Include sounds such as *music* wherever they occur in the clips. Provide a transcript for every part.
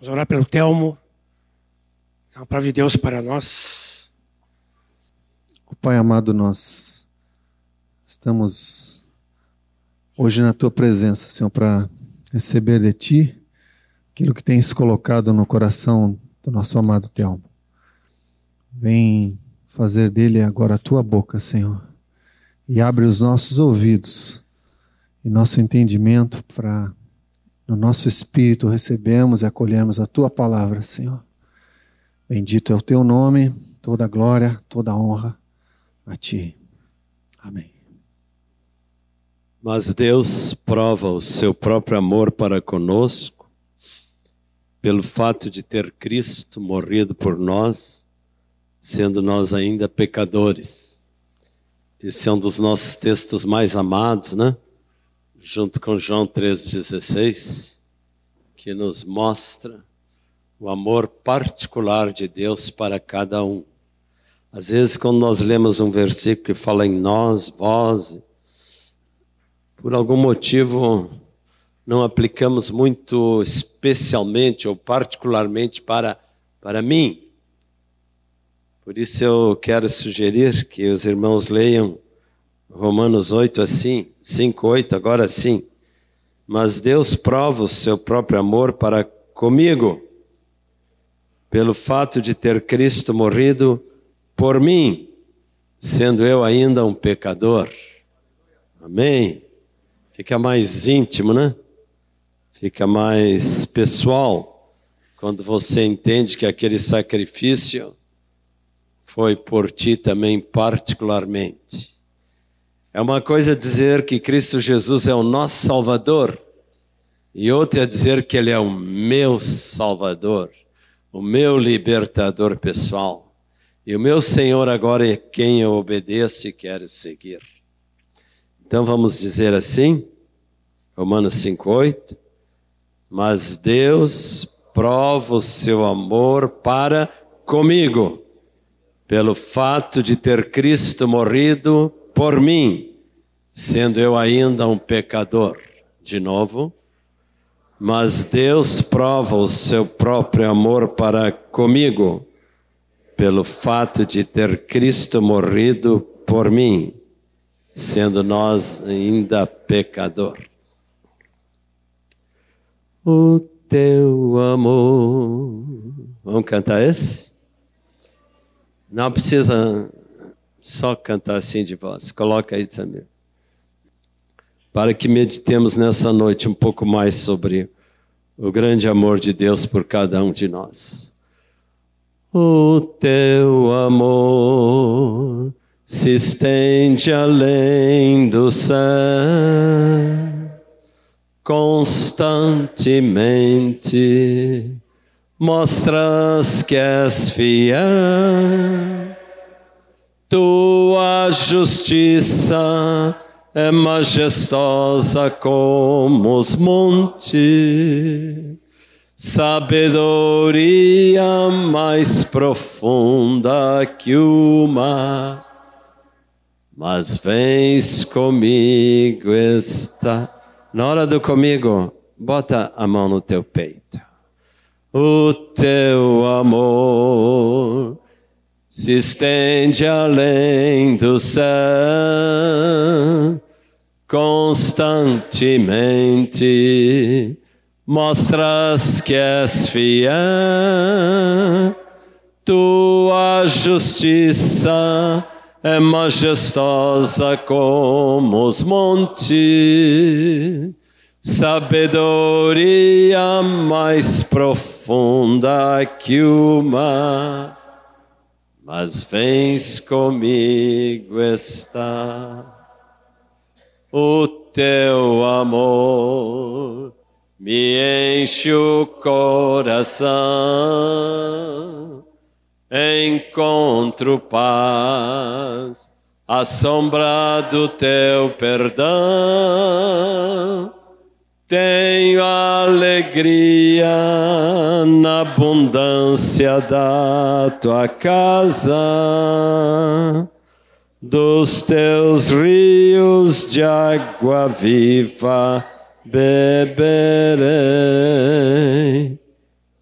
Vamos orar pelo Telmo. É uma palavra de Deus para nós. O Pai amado, nós estamos hoje na tua presença, Senhor, para receber de ti aquilo que tens colocado no coração do nosso amado Telmo. Vem fazer dele agora a tua boca, Senhor, e abre os nossos ouvidos e nosso entendimento para no nosso espírito recebemos e acolhemos a tua palavra, Senhor. Bendito é o teu nome, toda glória, toda honra a ti. Amém. Mas Deus prova o seu próprio amor para conosco pelo fato de ter Cristo morrido por nós, sendo nós ainda pecadores. Esse é um dos nossos textos mais amados, né? Junto com João 3,16, que nos mostra o amor particular de Deus para cada um. Às vezes, quando nós lemos um versículo que fala em nós, vós, por algum motivo não aplicamos muito especialmente ou particularmente para, para mim. Por isso eu quero sugerir que os irmãos leiam Romanos 8 assim, 5, 8, agora sim. Mas Deus prova o seu próprio amor para comigo, pelo fato de ter Cristo morrido por mim, sendo eu ainda um pecador. Amém? Fica mais íntimo, né? Fica mais pessoal quando você entende que aquele sacrifício foi por ti também particularmente. É uma coisa dizer que Cristo Jesus é o nosso Salvador, e outra é dizer que Ele é o meu Salvador, o meu libertador pessoal. E o meu Senhor agora é quem eu obedeço e quero seguir. Então vamos dizer assim, Romanos 5,8: Mas Deus prova o seu amor para comigo, pelo fato de ter Cristo morrido por mim, sendo eu ainda um pecador. De novo, mas Deus prova o seu próprio amor para comigo, pelo fato de ter Cristo morrido por mim, sendo nós ainda pecador. O teu amor. Vamos cantar esse? Não precisa só cantar assim de voz. Coloca aí, Samir. Para que meditemos nessa noite um pouco mais sobre o grande amor de Deus por cada um de nós. O teu amor se estende além do céu, constantemente mostras que és fiel tua justiça é majestosa como os montes, sabedoria mais profunda que o mar. Mas vens comigo está. Na hora do comigo, bota a mão no teu peito. O teu amor se estende além do céu, constantemente. Mostras que és fiel, tua justiça é majestosa como os montes, sabedoria mais profunda que o mar. Mas vens comigo está o teu amor me enche o coração, encontro paz, a sombra do teu perdão. Tenho alegria na abundância da tua casa, dos teus rios de água viva beberei.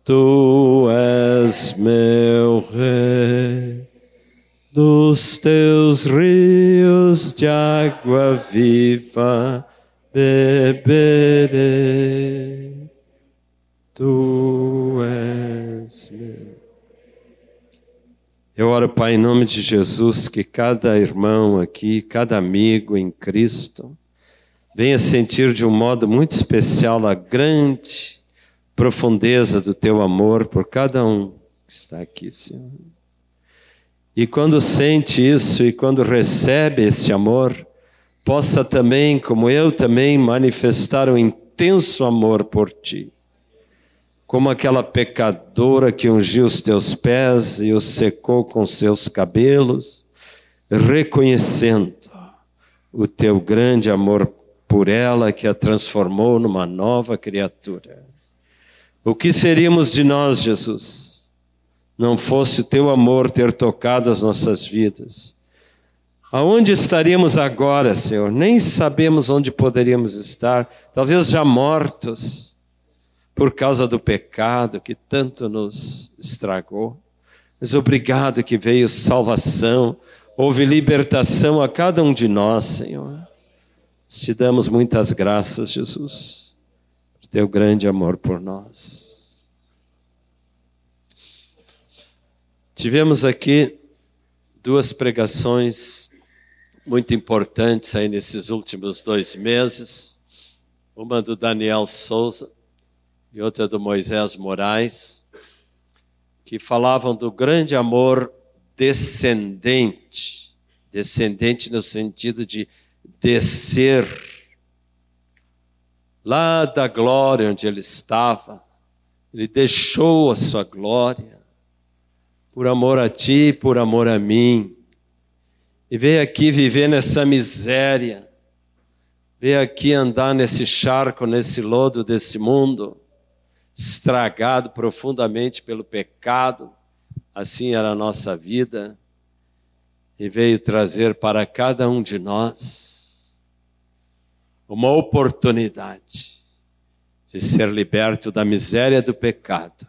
Tu és meu rei, dos teus rios de água viva beberei. Tu és Eu oro, Pai, em nome de Jesus, que cada irmão aqui, cada amigo em Cristo, venha sentir de um modo muito especial a grande profundeza do teu amor por cada um que está aqui, Senhor. E quando sente isso e quando recebe esse amor, possa também, como eu também, manifestar um intenso amor por ti. Como aquela pecadora que ungiu os teus pés e os secou com seus cabelos, reconhecendo o teu grande amor por ela que a transformou numa nova criatura. O que seríamos de nós, Jesus, não fosse o teu amor ter tocado as nossas vidas? Aonde estaríamos agora, Senhor? Nem sabemos onde poderíamos estar, talvez já mortos, por causa do pecado que tanto nos estragou. Mas obrigado que veio salvação, houve libertação a cada um de nós, Senhor. Te damos muitas graças, Jesus teu grande amor por nós. Tivemos aqui duas pregações muito importantes aí nesses últimos dois meses, uma do Daniel Souza e outra do Moisés Moraes, que falavam do grande amor descendente, descendente no sentido de descer lá da glória onde ele estava, ele deixou a sua glória, por amor a ti, por amor a mim, e veio aqui viver nessa miséria, veio aqui andar nesse charco, nesse lodo desse mundo, estragado profundamente pelo pecado, assim era a nossa vida, e veio trazer para cada um de nós uma oportunidade de ser liberto da miséria do pecado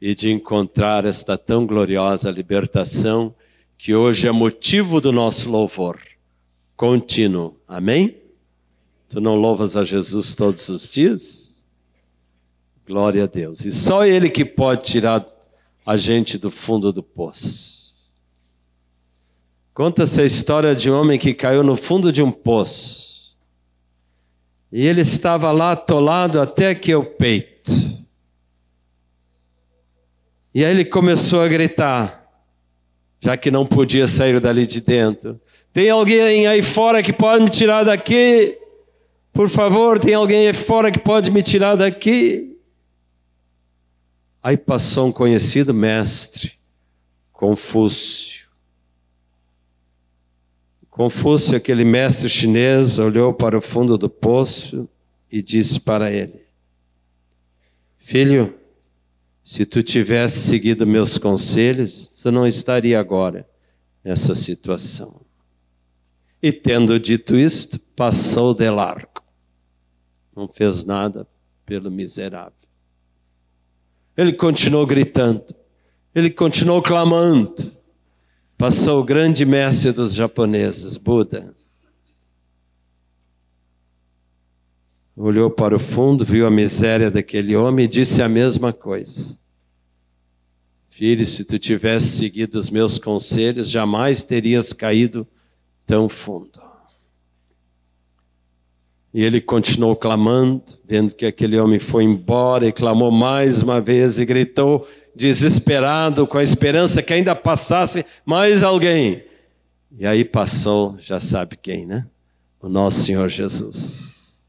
e de encontrar esta tão gloriosa libertação que hoje é motivo do nosso louvor contínuo. Amém? Tu não louvas a Jesus todos os dias? Glória a Deus. E só Ele que pode tirar a gente do fundo do poço. Conta-se a história de um homem que caiu no fundo de um poço e ele estava lá atolado até que o peito. E aí ele começou a gritar, já que não podia sair dali de dentro. Tem alguém aí fora que pode me tirar daqui? Por favor, tem alguém aí fora que pode me tirar daqui? Aí passou um conhecido mestre, Confúcio. Confúcio, aquele mestre chinês, olhou para o fundo do poço e disse para ele: Filho, se tu tivesse seguido meus conselhos, tu não estaria agora nessa situação. E tendo dito isto, passou de largo. Não fez nada pelo miserável. Ele continuou gritando, ele continuou clamando passou o grande mestre dos japoneses, Buda. Olhou para o fundo, viu a miséria daquele homem e disse a mesma coisa. Filho, se tu tivesse seguido os meus conselhos, jamais terias caído tão fundo. E ele continuou clamando, vendo que aquele homem foi embora, e clamou mais uma vez e gritou: desesperado, com a esperança que ainda passasse mais alguém. E aí passou, já sabe quem, né? O nosso Senhor Jesus.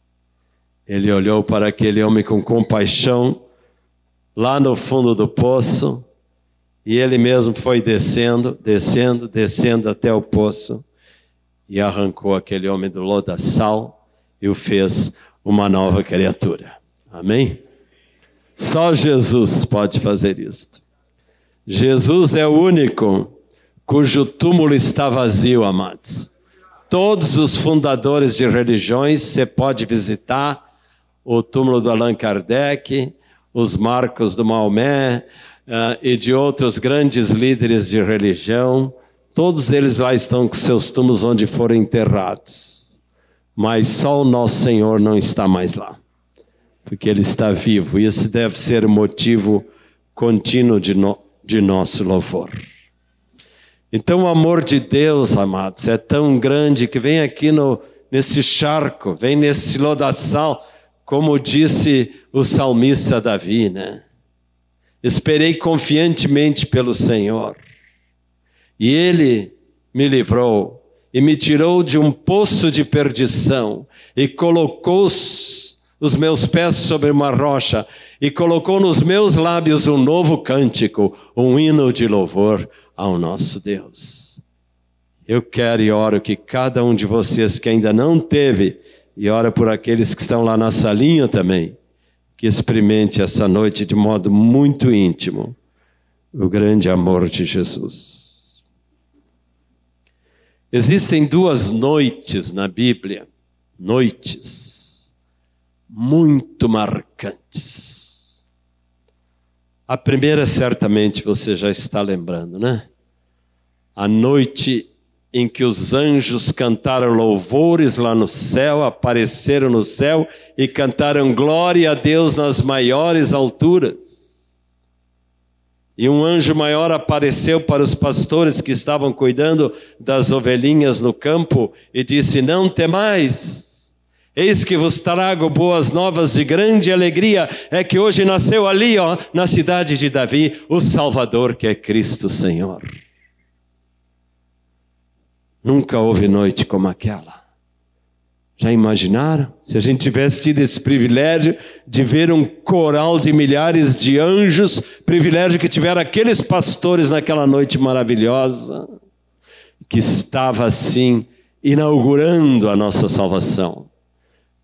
Ele olhou para aquele homem com compaixão, lá no fundo do poço, e ele mesmo foi descendo, descendo, descendo até o poço, e arrancou aquele homem do lodaçal e o fez uma nova criatura. Amém? Só Jesus pode fazer isto. Jesus é o único cujo túmulo está vazio, amados. Todos os fundadores de religiões, você pode visitar o túmulo do Allan Kardec, os marcos do Maomé uh, e de outros grandes líderes de religião. Todos eles lá estão com seus túmulos onde foram enterrados. Mas só o nosso Senhor não está mais lá, porque Ele está vivo. E esse deve ser o motivo contínuo de, no, de nosso louvor. Então o amor de Deus, amados, é tão grande que vem aqui no, nesse charco, vem nesse lodaçal, como disse o salmista Davi, né? Esperei confiantemente pelo Senhor, e Ele me livrou e me tirou de um poço de perdição e colocou os, meus pés sobre uma rocha e colocou nos meus lábios um novo cântico, um hino de louvor ao nosso Deus. Eu quero e oro que cada um de vocês que ainda não teve, e ora por aqueles que estão lá na salinha também, que experimente essa noite de modo muito íntimo o grande amor de Jesus. Existem duas noites na Bíblia, noites muito marcantes. A primeira, certamente, você já está lembrando, né? A noite em que os anjos cantaram louvores lá no céu, apareceram no céu e cantaram glória a Deus nas maiores alturas. E um anjo maior apareceu para os pastores que estavam cuidando das ovelhinhas no campo e disse: Não temais. Eis que vos trago boas novas de grande alegria, é que hoje nasceu ali, ó, na cidade de Davi, o Salvador que é Cristo Senhor. Nunca houve noite como aquela. Já imaginaram? Se a gente tivesse tido esse privilégio de ver um coral de milhares de anjos, privilégio que tiveram aqueles pastores naquela noite maravilhosa, que estava assim inaugurando a nossa salvação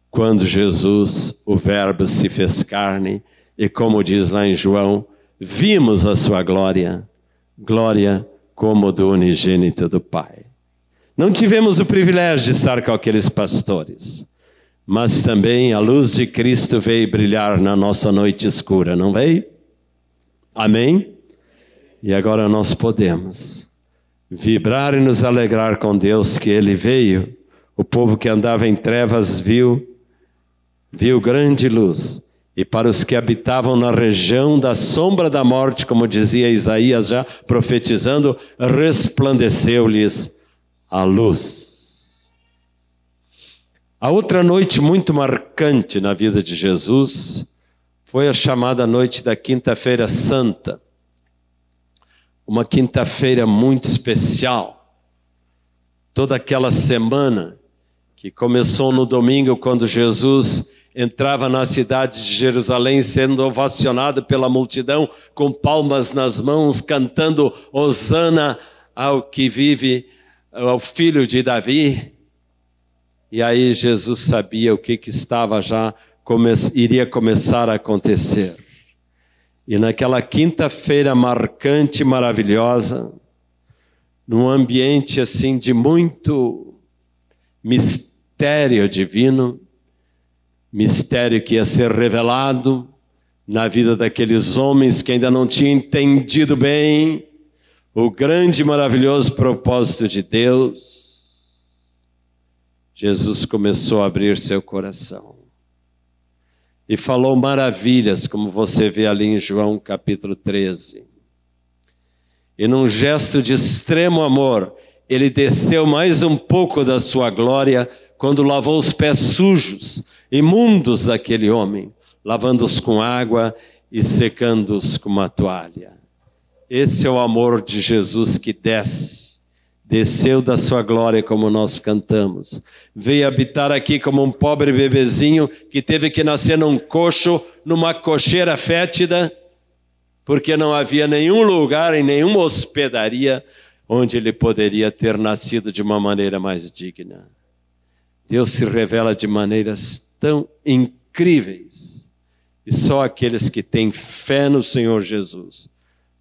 quando Jesus, o Verbo, se fez carne, e como diz lá em João, vimos a sua glória, glória como do unigênito do Pai. Não tivemos o privilégio de estar com aqueles pastores, mas também a luz de Cristo veio brilhar na nossa noite escura, não veio? Amém? E agora nós podemos vibrar e nos alegrar com Deus que Ele veio. O povo que andava em trevas viu viu grande luz. E para os que habitavam na região da sombra da morte, como dizia Isaías já profetizando, resplandeceu-lhes a luz. A outra noite muito marcante na vida de Jesus foi a chamada noite da Quinta-feira Santa. Uma quinta-feira muito especial. Toda aquela semana que começou no domingo, quando Jesus entrava na cidade de Jerusalém sendo ovacionado pela multidão com palmas nas mãos, cantando Hosana ao que vive, ao filho de Davi. E aí Jesus sabia o que, que estava já, come, iria começar a acontecer. E naquela quinta-feira marcante, maravilhosa, num ambiente assim de muito mistério divino, mistério que ia ser revelado na vida daqueles homens que ainda não tinham entendido bem o grande e maravilhoso propósito de Deus. Jesus começou a abrir seu coração e falou maravilhas, como você vê ali em João capítulo 13. E num gesto de extremo amor, ele desceu mais um pouco da sua glória quando lavou os pés sujos, imundos daquele homem, lavando-os com água e secando-os com uma toalha. Esse é o amor de Jesus que desce, desceu da sua glória, como nós cantamos. Veio habitar aqui como um pobre bebezinho que teve que nascer num coxo, numa cocheira fétida, porque não havia nenhum lugar em nenhuma hospedaria onde ele poderia ter nascido de uma maneira mais digna. Deus se revela de maneiras tão incríveis. E só aqueles que têm fé no Senhor Jesus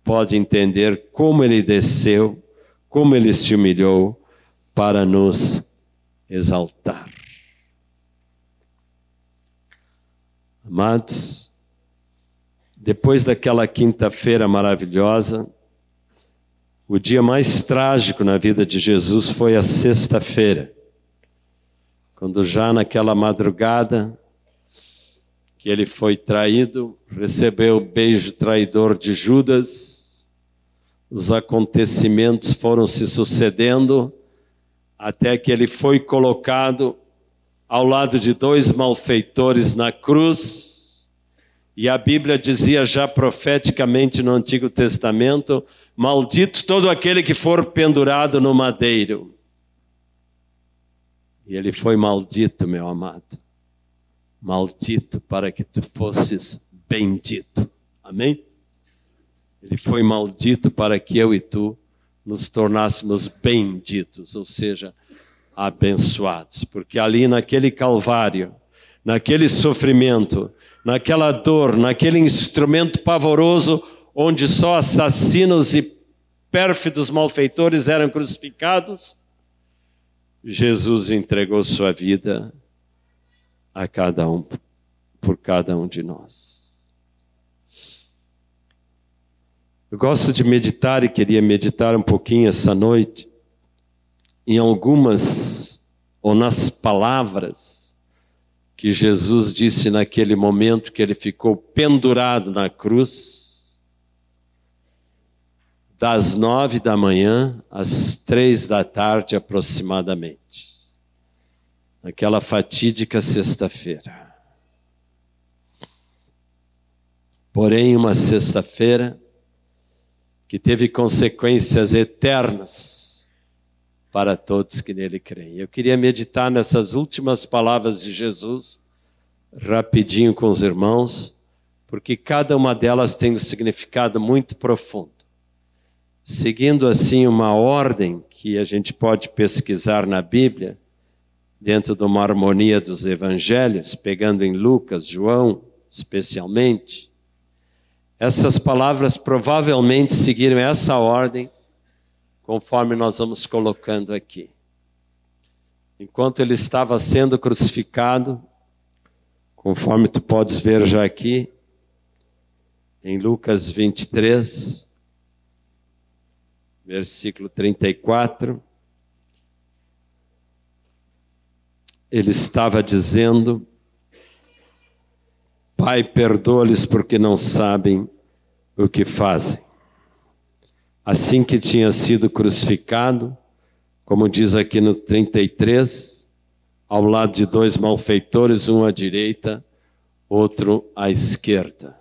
podem entender como ele desceu, como ele se humilhou para nos exaltar. Amados, depois daquela quinta-feira maravilhosa, o dia mais trágico na vida de Jesus foi a sexta-feira, quando já naquela madrugada que ele foi traído, recebeu o beijo traidor de Judas, os acontecimentos foram se sucedendo até que ele foi colocado ao lado de dois malfeitores na cruz. E a Bíblia dizia já profeticamente no Antigo Testamento: Maldito todo aquele que for pendurado no madeiro. E ele foi maldito, meu amado. Maldito para que tu fosses bendito. Amém? Ele foi maldito para que eu e tu nos tornássemos benditos, ou seja, abençoados. Porque ali naquele Calvário, naquele sofrimento, naquela dor, naquele instrumento pavoroso, onde só assassinos e pérfidos malfeitores eram crucificados, Jesus entregou sua vida a cada um, por cada um de nós. Eu gosto de meditar e queria meditar um pouquinho essa noite em algumas ou nas palavras que Jesus disse naquele momento que ele ficou pendurado na cruz das nove da manhã às três da tarde aproximadamente, naquela fatídica sexta-feira. Porém, uma sexta-feira que teve consequências eternas para todos que nele creem. Eu queria meditar nessas últimas palavras de Jesus, rapidinho com os irmãos, porque cada uma delas tem um significado muito profundo seguindo assim uma ordem que a gente pode pesquisar na Bíblia, dentro de uma harmonia dos evangelhos, pegando em Lucas, João, especialmente, essas palavras provavelmente seguiram essa ordem, conforme nós vamos colocando aqui. Enquanto ele estava sendo crucificado, conforme tu podes ver já aqui, em Lucas 23, versículo 34. Ele estava dizendo: Pai, perdoa-lhes porque não sabem o que fazem. Assim que tinha sido crucificado, como diz aqui no 33, ao lado de dois malfeitores, um à direita, outro à esquerda.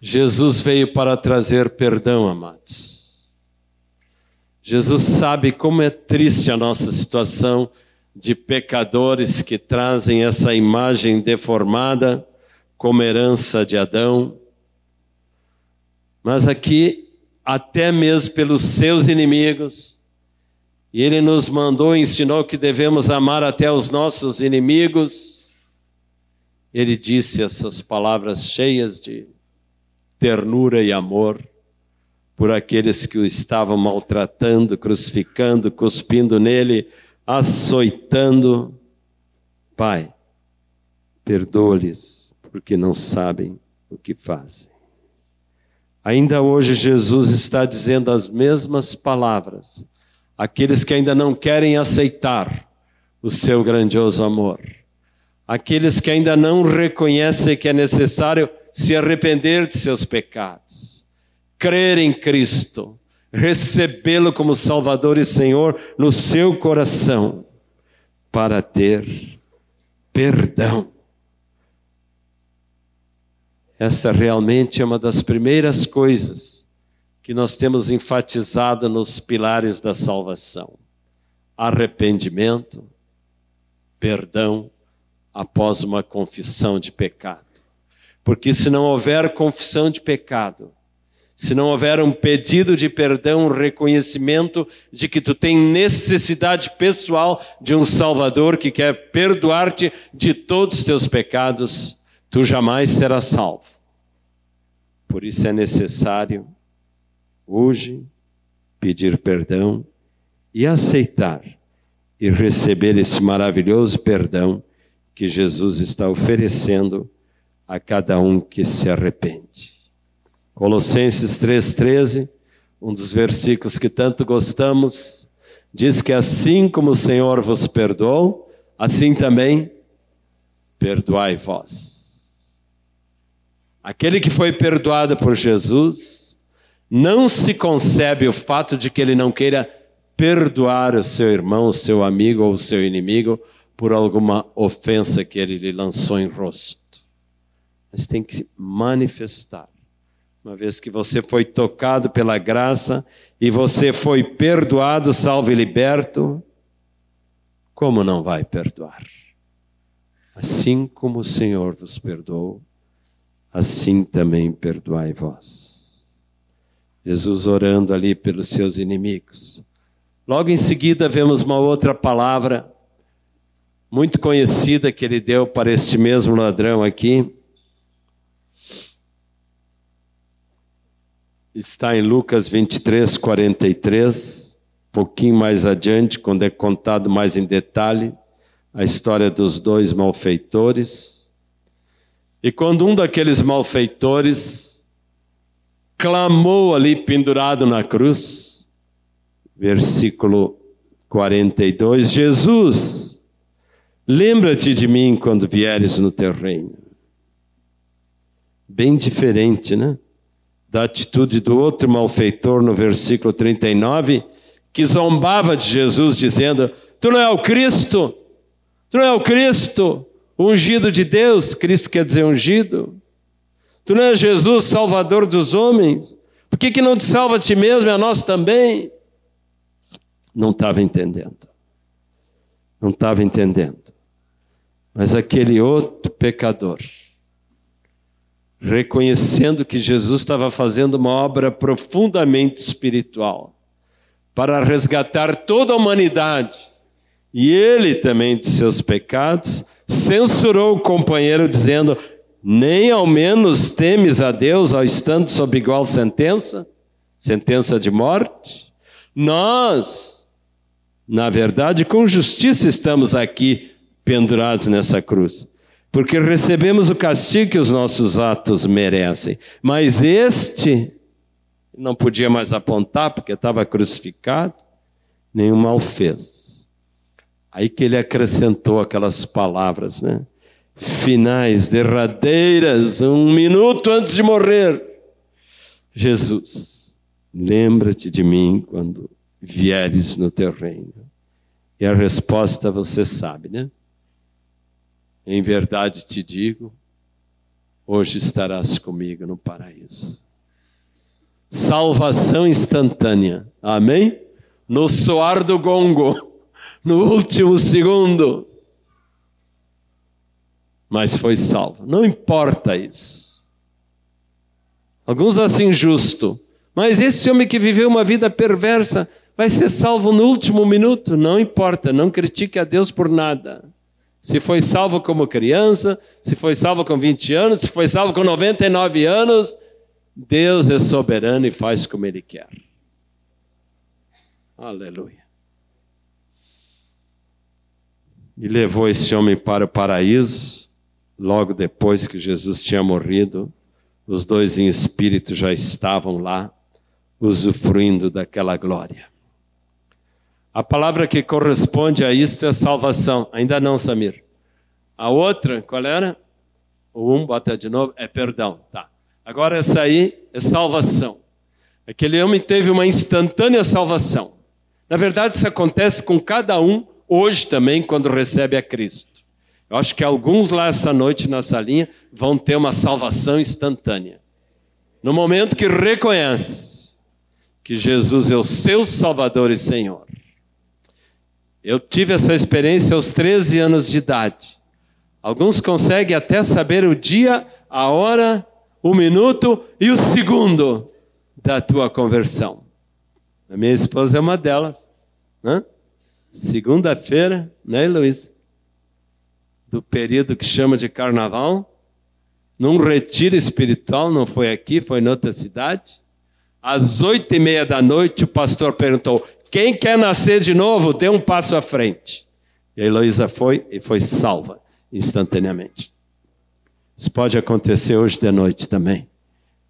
Jesus veio para trazer perdão, amados. Jesus sabe como é triste a nossa situação de pecadores que trazem essa imagem deformada como herança de Adão. Mas aqui, até mesmo pelos seus inimigos, e ele nos mandou, ensinou que devemos amar até os nossos inimigos. Ele disse essas palavras cheias de ternura e amor por aqueles que o estavam maltratando, crucificando, cuspindo nele, açoitando. Pai, perdoa-lhes, porque não sabem o que fazem. Ainda hoje Jesus está dizendo as mesmas palavras àqueles que ainda não querem aceitar o seu grandioso amor, aqueles que ainda não reconhecem que é necessário se arrepender de seus pecados crer em Cristo, recebê-lo como Salvador e Senhor no seu coração, para ter perdão. Esta realmente é uma das primeiras coisas que nós temos enfatizado nos pilares da salvação: arrependimento, perdão após uma confissão de pecado. Porque se não houver confissão de pecado, se não houver um pedido de perdão, um reconhecimento de que tu tem necessidade pessoal de um Salvador que quer perdoar-te de todos os teus pecados, tu jamais serás salvo. Por isso é necessário hoje pedir perdão e aceitar e receber esse maravilhoso perdão que Jesus está oferecendo a cada um que se arrepende. Colossenses 3,13, um dos versículos que tanto gostamos, diz que assim como o Senhor vos perdoou, assim também perdoai vós. Aquele que foi perdoado por Jesus, não se concebe o fato de que ele não queira perdoar o seu irmão, o seu amigo ou o seu inimigo por alguma ofensa que ele lhe lançou em rosto. Mas tem que manifestar. Uma vez que você foi tocado pela graça e você foi perdoado, salvo e liberto, como não vai perdoar? Assim como o Senhor vos perdoou, assim também perdoai vós. Jesus orando ali pelos seus inimigos. Logo em seguida, vemos uma outra palavra muito conhecida que ele deu para este mesmo ladrão aqui. Está em Lucas 23, 43, um pouquinho mais adiante, quando é contado mais em detalhe a história dos dois malfeitores. E quando um daqueles malfeitores clamou ali pendurado na cruz, versículo 42. Jesus, lembra-te de mim quando vieres no teu reino. Bem diferente, né? Da atitude do outro malfeitor no versículo 39, que zombava de Jesus, dizendo: Tu não é o Cristo, tu não é o Cristo, ungido de Deus, Cristo quer dizer ungido. Tu não é Jesus, Salvador dos homens. Por que, que não te salva a ti mesmo e a nós também? não estava entendendo. Não estava entendendo. Mas aquele outro pecador, reconhecendo que Jesus estava fazendo uma obra profundamente espiritual para resgatar toda a humanidade, e ele também de seus pecados, censurou o companheiro, dizendo: Nem ao menos temes a Deus ao estando sob igual sentença sentença de morte? Nós na verdade, com justiça estamos aqui pendurados nessa cruz, porque recebemos o castigo que os nossos atos merecem. Mas este não podia mais apontar porque estava crucificado, nenhum mal fez. Aí que ele acrescentou aquelas palavras, né? Finais, derradeiras, um minuto antes de morrer. Jesus, lembra-te de mim quando vieres no teu reino? E a resposta você sabe, né? Em verdade te digo, hoje estarás comigo no paraíso. Salvação instantânea, amém? No soar do gongo, no último segundo. Mas foi salvo, não importa isso. Alguns assim justo, mas esse homem que viveu uma vida perversa, vai ser salvo no último minuto, não importa, não critique a Deus por nada. Se foi salvo como criança, se foi salvo com 20 anos, se foi salvo com 99 anos, Deus é soberano e faz como Ele quer. Aleluia. E levou esse homem para o paraíso, logo depois que Jesus tinha morrido. Os dois em espírito já estavam lá, usufruindo daquela glória. A palavra que corresponde a isto é salvação. Ainda não, Samir. A outra, qual era? O um, bota de novo, é perdão. Tá. Agora essa aí é salvação. Aquele homem teve uma instantânea salvação. Na verdade, isso acontece com cada um hoje também, quando recebe a Cristo. Eu acho que alguns lá essa noite na salinha vão ter uma salvação instantânea. No momento que reconhece que Jesus é o seu Salvador e Senhor. Eu tive essa experiência aos 13 anos de idade. Alguns conseguem até saber o dia, a hora, o minuto e o segundo da tua conversão. A minha esposa é uma delas. Segunda-feira, né, Luiz? Do período que chama de carnaval, num retiro espiritual, não foi aqui, foi em outra cidade. Às oito e meia da noite, o pastor perguntou: quem quer nascer de novo, dê um passo à frente. E a Heloísa foi e foi salva instantaneamente. Isso pode acontecer hoje de noite também.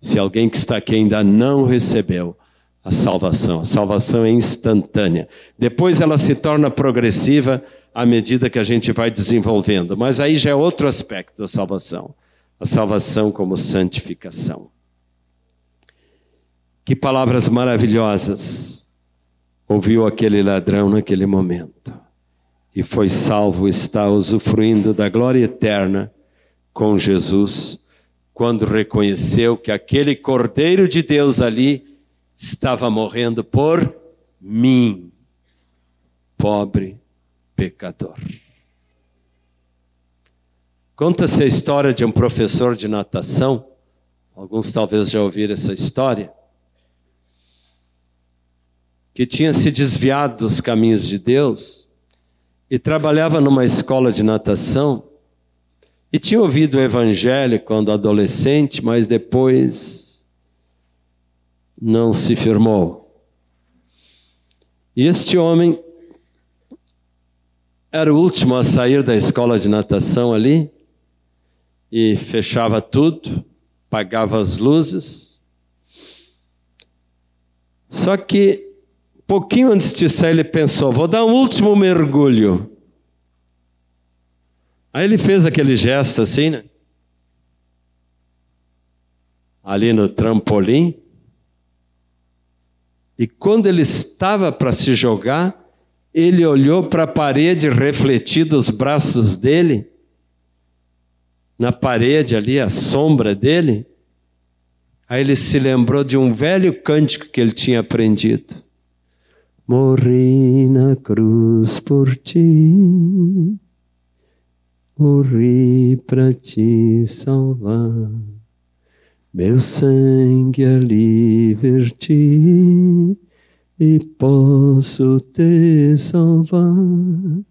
Se alguém que está aqui ainda não recebeu a salvação, a salvação é instantânea. Depois ela se torna progressiva à medida que a gente vai desenvolvendo, mas aí já é outro aspecto da salvação a salvação como santificação. Que palavras maravilhosas ouviu aquele ladrão naquele momento e foi salvo, está usufruindo da glória eterna com Jesus, quando reconheceu que aquele Cordeiro de Deus ali estava morrendo por mim, pobre pecador. Conta-se a história de um professor de natação, alguns talvez já ouviram essa história, que tinha se desviado dos caminhos de Deus e trabalhava numa escola de natação e tinha ouvido o evangelho quando adolescente, mas depois não se firmou. E este homem era o último a sair da escola de natação ali e fechava tudo, apagava as luzes. Só que pouquinho antes de sair, ele pensou: vou dar um último mergulho. Aí ele fez aquele gesto assim, né? Ali no trampolim. E quando ele estava para se jogar, ele olhou para a parede refletida os braços dele, na parede ali, a sombra dele. Aí ele se lembrou de um velho cântico que ele tinha aprendido. Morri na cruz por ti, morri para te salvar. Meu sangue ali verti e posso te salvar.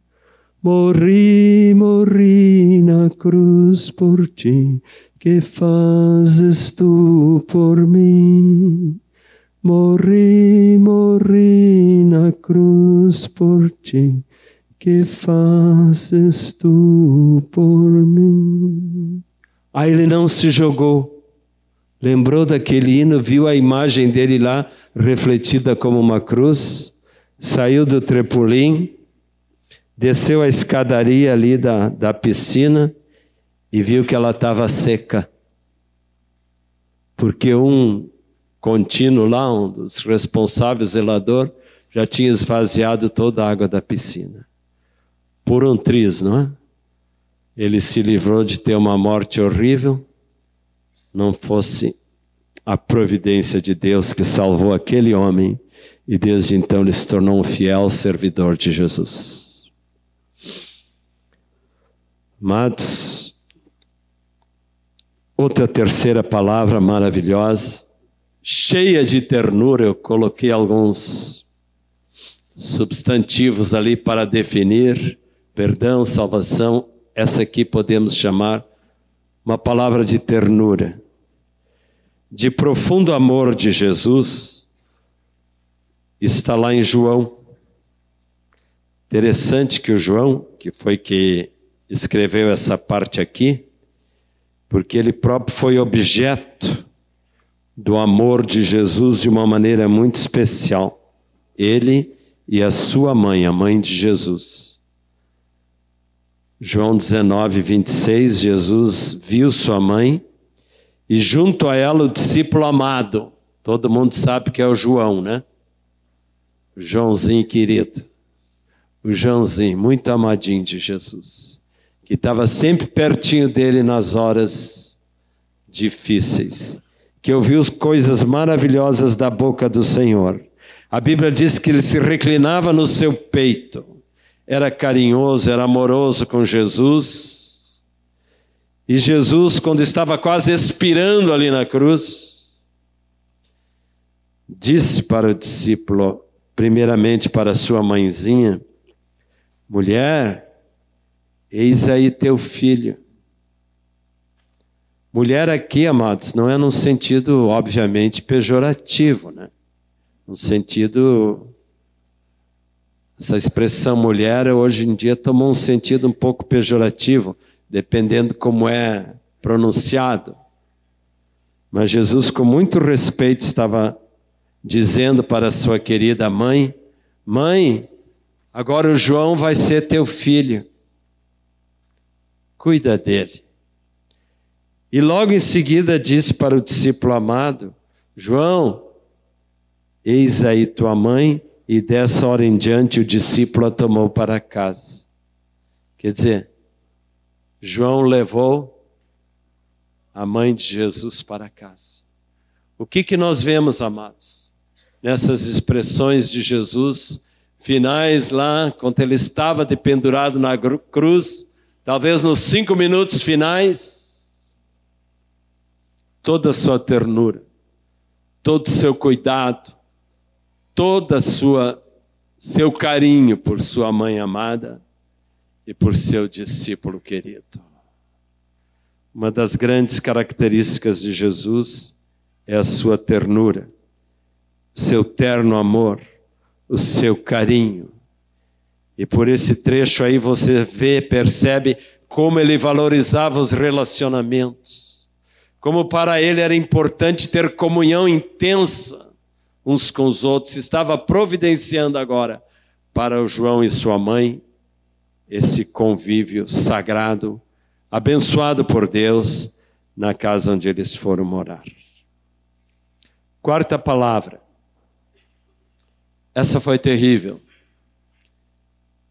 Morri, morri na cruz por ti, que fazes tu por mim? Morri, morri na cruz por ti, que fazes tu por mim? Aí ele não se jogou, lembrou daquele hino, viu a imagem dele lá refletida como uma cruz, saiu do trepolim, desceu a escadaria ali da, da piscina e viu que ela estava seca. Porque um contínuo lá, um dos responsáveis zelador, já tinha esvaziado toda a água da piscina. Por um triz, não é? Ele se livrou de ter uma morte horrível, não fosse a providência de Deus que salvou aquele homem e desde então ele se tornou um fiel servidor de Jesus. Amados, outra terceira palavra maravilhosa cheia de ternura, eu coloquei alguns substantivos ali para definir perdão, salvação. Essa aqui podemos chamar uma palavra de ternura, de profundo amor de Jesus, está lá em João. Interessante que o João, que foi que escreveu essa parte aqui, porque ele próprio foi objeto do amor de Jesus de uma maneira muito especial. Ele e a sua mãe, a mãe de Jesus. João 19, 26, Jesus viu sua mãe e junto a ela o discípulo amado. Todo mundo sabe que é o João, né? O Joãozinho querido. O Joãozinho, muito amadinho de Jesus. Que estava sempre pertinho dele nas horas difíceis que ouviu coisas maravilhosas da boca do Senhor. A Bíblia diz que ele se reclinava no seu peito, era carinhoso, era amoroso com Jesus. E Jesus, quando estava quase expirando ali na cruz, disse para o discípulo, primeiramente para sua mãezinha: Mulher, eis aí teu filho. Mulher aqui, amados, não é num sentido, obviamente, pejorativo, né? No sentido. Essa expressão mulher hoje em dia tomou um sentido um pouco pejorativo, dependendo como é pronunciado. Mas Jesus, com muito respeito, estava dizendo para sua querida mãe: Mãe, agora o João vai ser teu filho. Cuida dele. E logo em seguida disse para o discípulo amado: João, eis aí tua mãe, e dessa hora em diante o discípulo a tomou para casa. Quer dizer, João levou a mãe de Jesus para casa. O que, que nós vemos, amados, nessas expressões de Jesus finais lá, quando ele estava dependurado na cruz, talvez nos cinco minutos finais, toda a sua ternura, todo o seu cuidado, toda a sua seu carinho por sua mãe amada e por seu discípulo querido. Uma das grandes características de Jesus é a sua ternura, seu terno amor, o seu carinho. E por esse trecho aí você vê, percebe como ele valorizava os relacionamentos, como para ele era importante ter comunhão intensa uns com os outros, estava providenciando agora para o João e sua mãe esse convívio sagrado, abençoado por Deus, na casa onde eles foram morar. Quarta palavra. Essa foi terrível.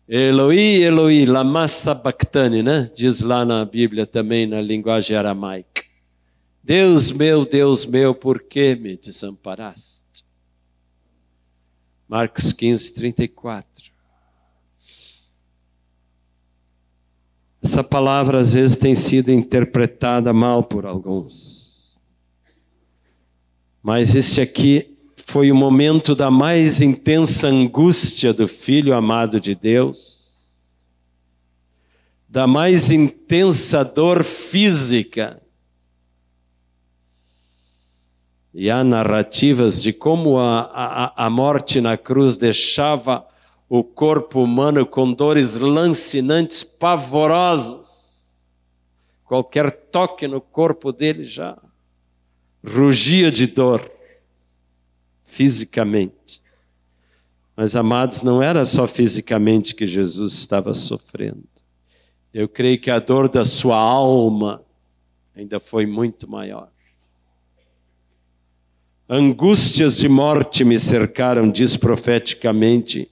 Eloi, Eloi, lama sabachthani, né? Diz lá na Bíblia também, na linguagem aramaica. Deus meu, Deus meu, por que me desamparaste? Marcos 15, 34. Essa palavra às vezes tem sido interpretada mal por alguns. Mas este aqui foi o momento da mais intensa angústia do filho amado de Deus, da mais intensa dor física E há narrativas de como a, a, a morte na cruz deixava o corpo humano com dores lancinantes, pavorosas. Qualquer toque no corpo dele já rugia de dor, fisicamente. Mas, amados, não era só fisicamente que Jesus estava sofrendo. Eu creio que a dor da sua alma ainda foi muito maior. Angústias de morte me cercaram, diz profeticamente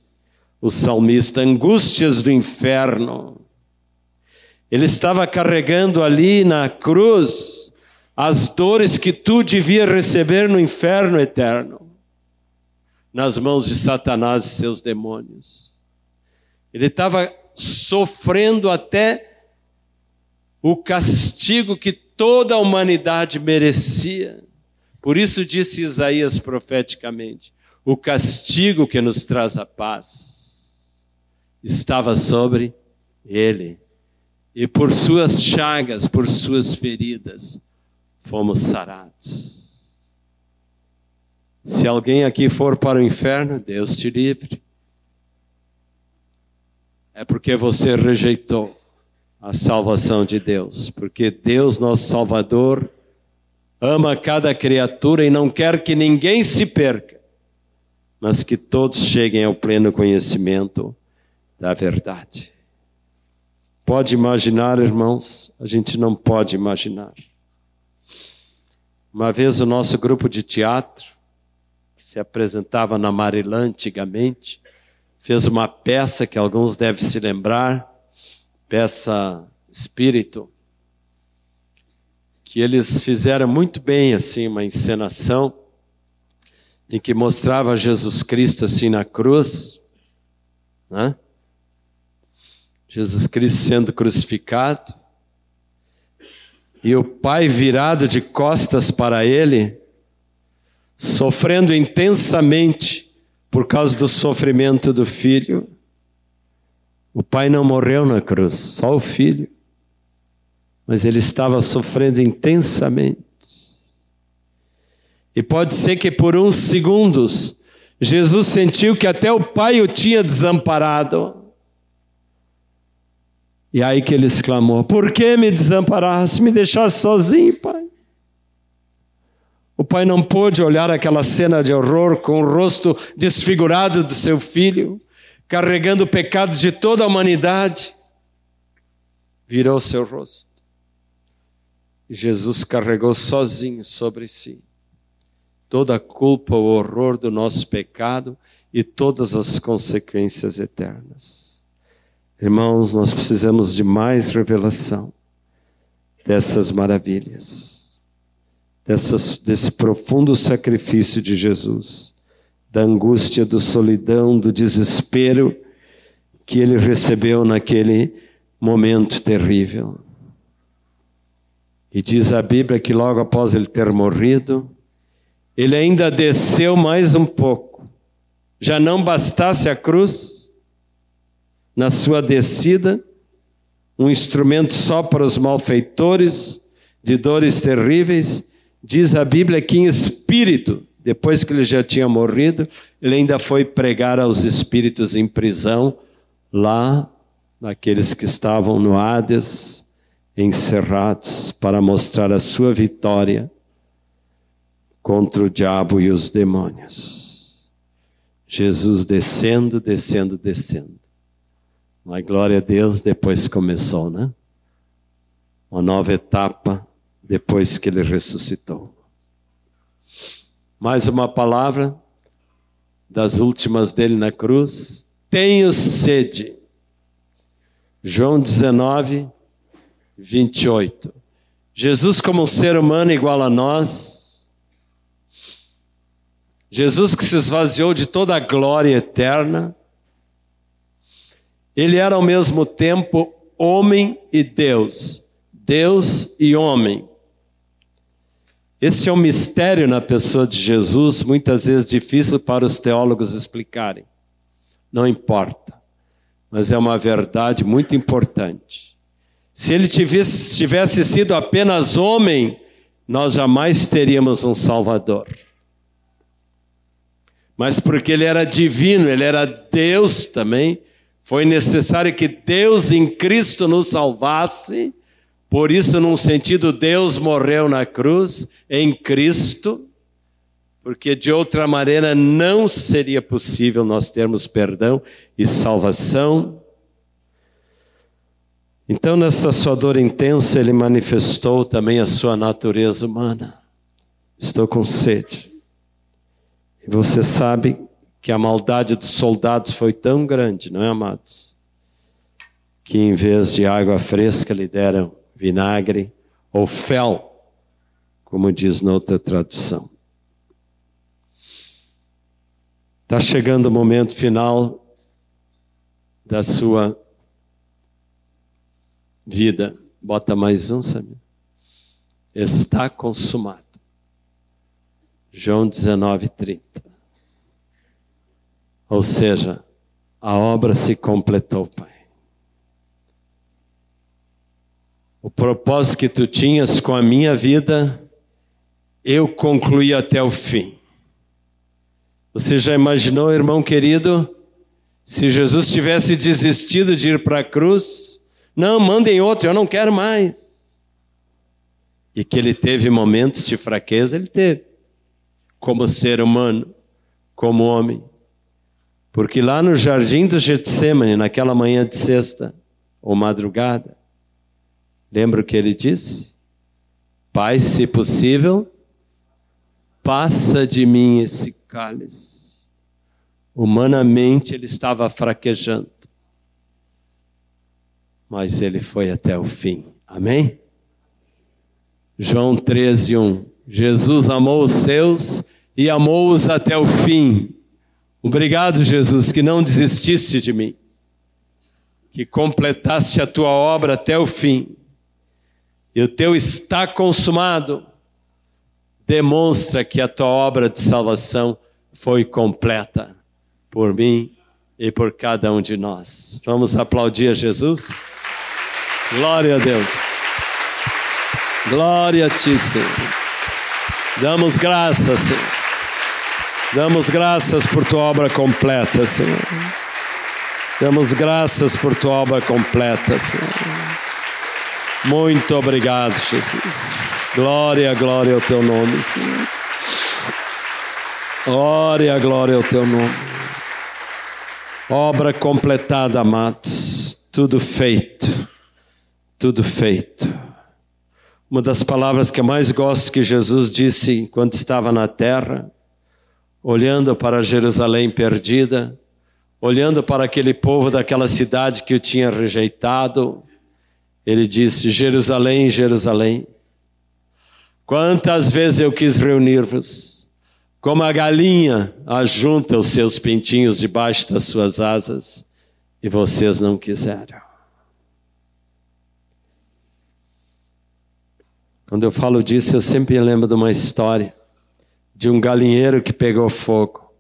o salmista, angústias do inferno. Ele estava carregando ali na cruz as dores que tu devia receber no inferno eterno, nas mãos de Satanás e seus demônios. Ele estava sofrendo até o castigo que toda a humanidade merecia. Por isso disse Isaías profeticamente: o castigo que nos traz a paz estava sobre ele, e por suas chagas, por suas feridas, fomos sarados. Se alguém aqui for para o inferno, Deus te livre. É porque você rejeitou a salvação de Deus, porque Deus, nosso Salvador, ama cada criatura e não quer que ninguém se perca, mas que todos cheguem ao pleno conhecimento da verdade. Pode imaginar, irmãos? A gente não pode imaginar. Uma vez o nosso grupo de teatro, que se apresentava na Marilã antigamente, fez uma peça que alguns devem se lembrar, peça Espírito, que eles fizeram muito bem assim uma encenação em que mostrava Jesus Cristo assim na cruz, né? Jesus Cristo sendo crucificado e o pai virado de costas para ele, sofrendo intensamente por causa do sofrimento do filho. O pai não morreu na cruz, só o filho mas ele estava sofrendo intensamente. E pode ser que por uns segundos Jesus sentiu que até o Pai o tinha desamparado. E aí que ele exclamou: Por que me desamparaste, me deixaste sozinho, pai? O pai não pôde olhar aquela cena de horror com o rosto desfigurado do seu filho, carregando pecados de toda a humanidade. Virou seu rosto. Jesus carregou sozinho sobre si toda a culpa, o horror do nosso pecado e todas as consequências eternas. Irmãos, nós precisamos de mais revelação dessas maravilhas, dessas, desse profundo sacrifício de Jesus, da angústia, do solidão, do desespero que ele recebeu naquele momento terrível. E diz a Bíblia que logo após ele ter morrido, ele ainda desceu mais um pouco. Já não bastasse a cruz, na sua descida, um instrumento só para os malfeitores, de dores terríveis, diz a Bíblia que em espírito, depois que ele já tinha morrido, ele ainda foi pregar aos espíritos em prisão, lá, naqueles que estavam no Hades, encerrados para mostrar a sua vitória contra o diabo e os demônios. Jesus descendo, descendo, descendo. Mas glória a Deus, depois começou, né? Uma nova etapa depois que ele ressuscitou. Mais uma palavra das últimas dele na cruz. Tenho sede. João 19, 28. Jesus, como um ser humano igual a nós, Jesus que se esvaziou de toda a glória eterna, ele era ao mesmo tempo homem e Deus, Deus e homem. Esse é um mistério na pessoa de Jesus, muitas vezes difícil para os teólogos explicarem. Não importa, mas é uma verdade muito importante. Se ele tivesse, tivesse sido apenas homem, nós jamais teríamos um Salvador. Mas porque ele era divino, ele era Deus também, foi necessário que Deus em Cristo nos salvasse. Por isso, num sentido, Deus morreu na cruz em Cristo, porque de outra maneira não seria possível nós termos perdão e salvação. Então, nessa sua dor intensa, ele manifestou também a sua natureza humana. Estou com sede. E você sabe que a maldade dos soldados foi tão grande, não é, amados? Que em vez de água fresca lhe deram vinagre ou fel, como diz noutra tradução. Está chegando o momento final da sua vida. Bota mais um, sabe? Está consumado. João 19, 30. Ou seja, a obra se completou, Pai. O propósito que tu tinhas com a minha vida, eu concluí até o fim. Você já imaginou, irmão querido, se Jesus tivesse desistido de ir para a cruz, não, mandem outro, eu não quero mais. E que ele teve momentos de fraqueza, ele teve. Como ser humano, como homem. Porque lá no jardim do Getsemane, naquela manhã de sexta ou madrugada, lembra o que ele disse? Pai, se possível, passa de mim esse cálice. Humanamente ele estava fraquejando mas ele foi até o fim. Amém? João 13, 1. Jesus amou os seus e amou-os até o fim. Obrigado, Jesus, que não desististe de mim, que completaste a tua obra até o fim. E o teu está consumado demonstra que a tua obra de salvação foi completa por mim e por cada um de nós. Vamos aplaudir a Jesus? Glória a Deus. Glória a Ti, Senhor. Damos graças, Senhor. Damos graças por Tua obra completa, Senhor. Damos graças por tua obra completa, Senhor. Muito obrigado, Jesus. Glória, glória ao teu nome, Senhor. Glória, glória ao teu nome. Obra completada, amados. Tudo feito. Tudo feito. Uma das palavras que eu mais gosto que Jesus disse enquanto estava na terra, olhando para Jerusalém perdida, olhando para aquele povo daquela cidade que o tinha rejeitado, ele disse: Jerusalém, Jerusalém, quantas vezes eu quis reunir-vos, como a galinha ajunta os seus pintinhos debaixo das suas asas, e vocês não quiseram. Quando eu falo disso, eu sempre lembro de uma história de um galinheiro que pegou fogo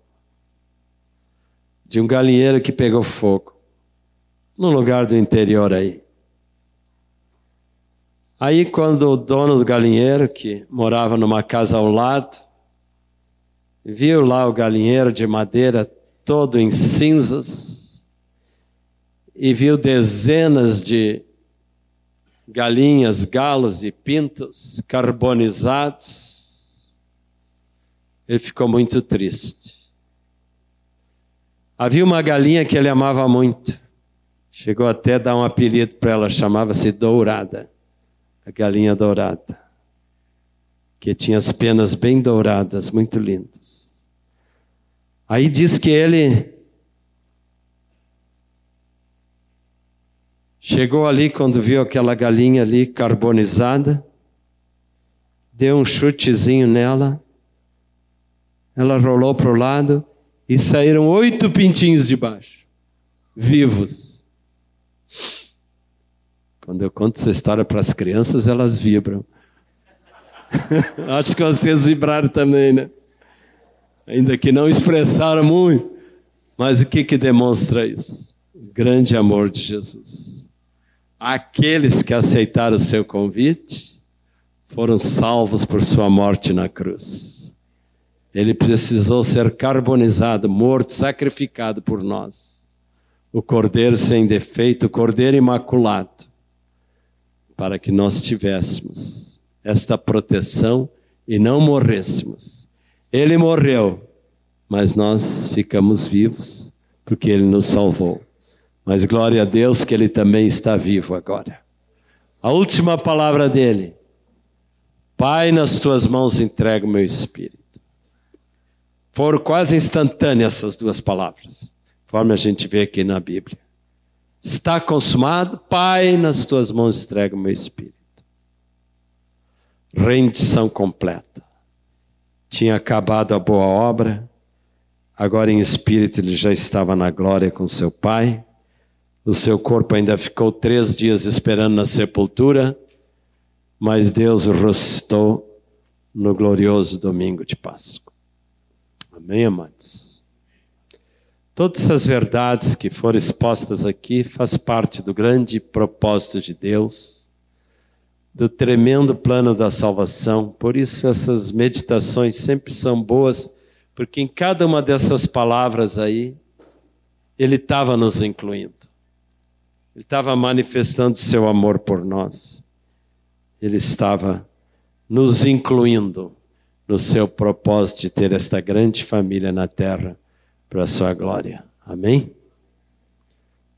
de um galinheiro que pegou fogo, num lugar do interior aí. Aí, quando o dono do galinheiro, que morava numa casa ao lado, viu lá o galinheiro de madeira todo em cinzas, e viu dezenas de galinhas, galos e pintos carbonizados, ele ficou muito triste. Havia uma galinha que ele amava muito. Chegou até a dar um apelido para ela, chamava-se Dourada. A galinha dourada. Que tinha as penas bem douradas, muito lindas. Aí diz que ele chegou ali quando viu aquela galinha ali carbonizada, deu um chutezinho nela, ela rolou para o lado e saíram oito pintinhos de baixo, vivos. Quando eu conto essa história para as crianças, elas vibram. *laughs* Acho que vocês vibraram também, né? Ainda que não expressaram muito. Mas o que, que demonstra isso? O grande amor de Jesus. Aqueles que aceitaram o seu convite foram salvos por sua morte na cruz. Ele precisou ser carbonizado, morto, sacrificado por nós. O cordeiro sem defeito, o cordeiro imaculado, para que nós tivéssemos esta proteção e não morrêssemos. Ele morreu, mas nós ficamos vivos porque ele nos salvou. Mas glória a Deus que ele também está vivo agora. A última palavra dele: Pai, nas tuas mãos entrego meu espírito. Foram quase instantâneas essas duas palavras, conforme a gente vê aqui na Bíblia. Está consumado, Pai, nas tuas mãos entrega o meu espírito. Rendição completa. Tinha acabado a boa obra, agora em espírito ele já estava na glória com seu Pai. O seu corpo ainda ficou três dias esperando na sepultura, mas Deus ressuscitou no glorioso domingo de Páscoa. Amém, amados? Todas essas verdades que foram expostas aqui faz parte do grande propósito de Deus, do tremendo plano da salvação. Por isso essas meditações sempre são boas, porque em cada uma dessas palavras aí ele estava nos incluindo. Ele estava manifestando seu amor por nós. Ele estava nos incluindo no seu propósito de ter esta grande família na terra para a sua glória. Amém?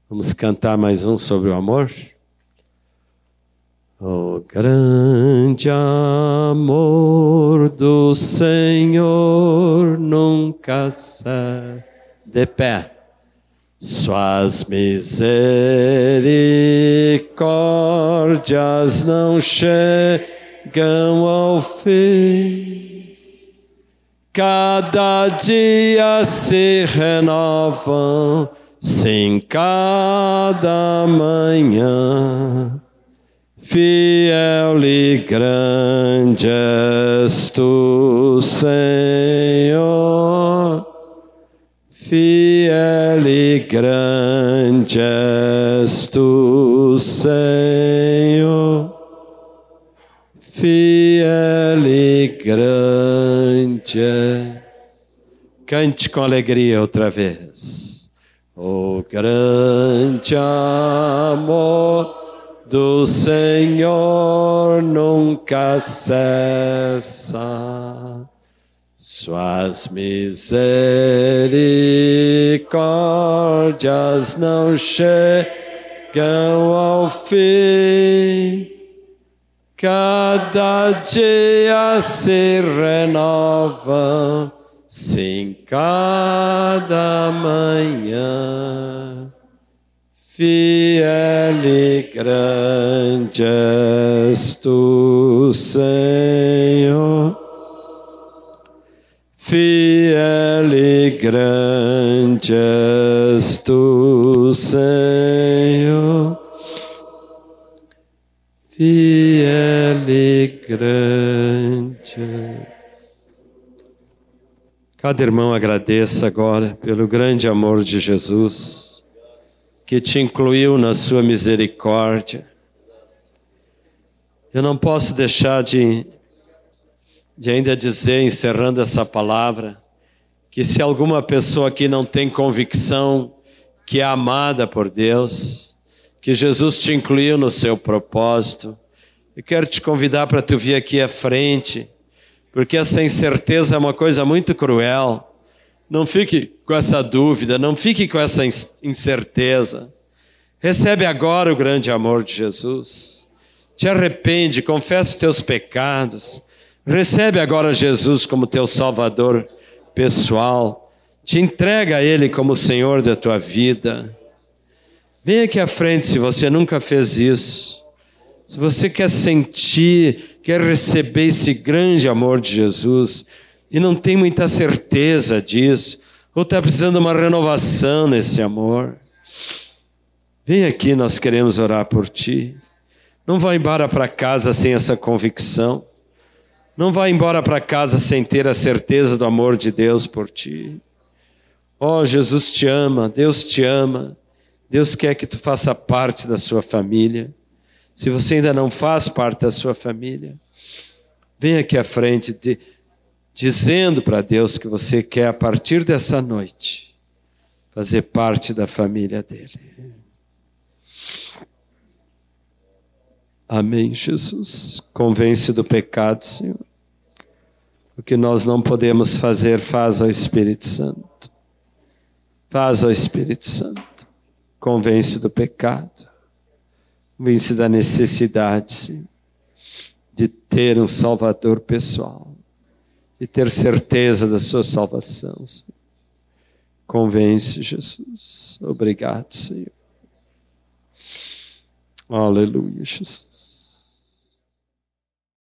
Vamos cantar mais um sobre o amor? O grande amor do Senhor nunca sai de pé. Suas misericórdias não chegam ao fim cada dia se renovam, sim, cada manhã. Fiel e grande és tu, Senhor. Fiel e grande és tu, Senhor. Fiel e grande. Cante com alegria outra vez. O grande amor do Senhor nunca cessa. Suas misericórdias não chegam ao fim. Cada dia se renovam, sim, cada manhã. Fiel e grande és tu, Senhor. Fiel e grande és tu, Senhor. Fiel e grande. Cada irmão agradeça agora pelo grande amor de Jesus, que te incluiu na sua misericórdia. Eu não posso deixar de de ainda dizer, encerrando essa palavra, que se alguma pessoa aqui não tem convicção que é amada por Deus, que Jesus te incluiu no seu propósito, eu quero te convidar para tu vir aqui à frente, porque essa incerteza é uma coisa muito cruel. Não fique com essa dúvida, não fique com essa incerteza. Recebe agora o grande amor de Jesus. Te arrepende, confessa os teus pecados Recebe agora Jesus como teu Salvador pessoal. Te entrega a Ele como Senhor da tua vida. Vem aqui à frente se você nunca fez isso. Se você quer sentir, quer receber esse grande amor de Jesus e não tem muita certeza disso, ou está precisando de uma renovação nesse amor, vem aqui, nós queremos orar por ti. Não vá embora para casa sem essa convicção. Não vá embora para casa sem ter a certeza do amor de Deus por ti. Oh, Jesus te ama, Deus te ama. Deus quer que tu faça parte da sua família. Se você ainda não faz parte da sua família, vem aqui à frente de, dizendo para Deus que você quer, a partir dessa noite, fazer parte da família dele. Amém, Jesus. Convence do pecado, Senhor. O que nós não podemos fazer, faz ao Espírito Santo. Faz ao Espírito Santo. Convence do pecado. Convence da necessidade, Senhor, de ter um Salvador pessoal. De ter certeza da sua salvação, Senhor. Convence, Jesus. Obrigado, Senhor. Aleluia, Jesus.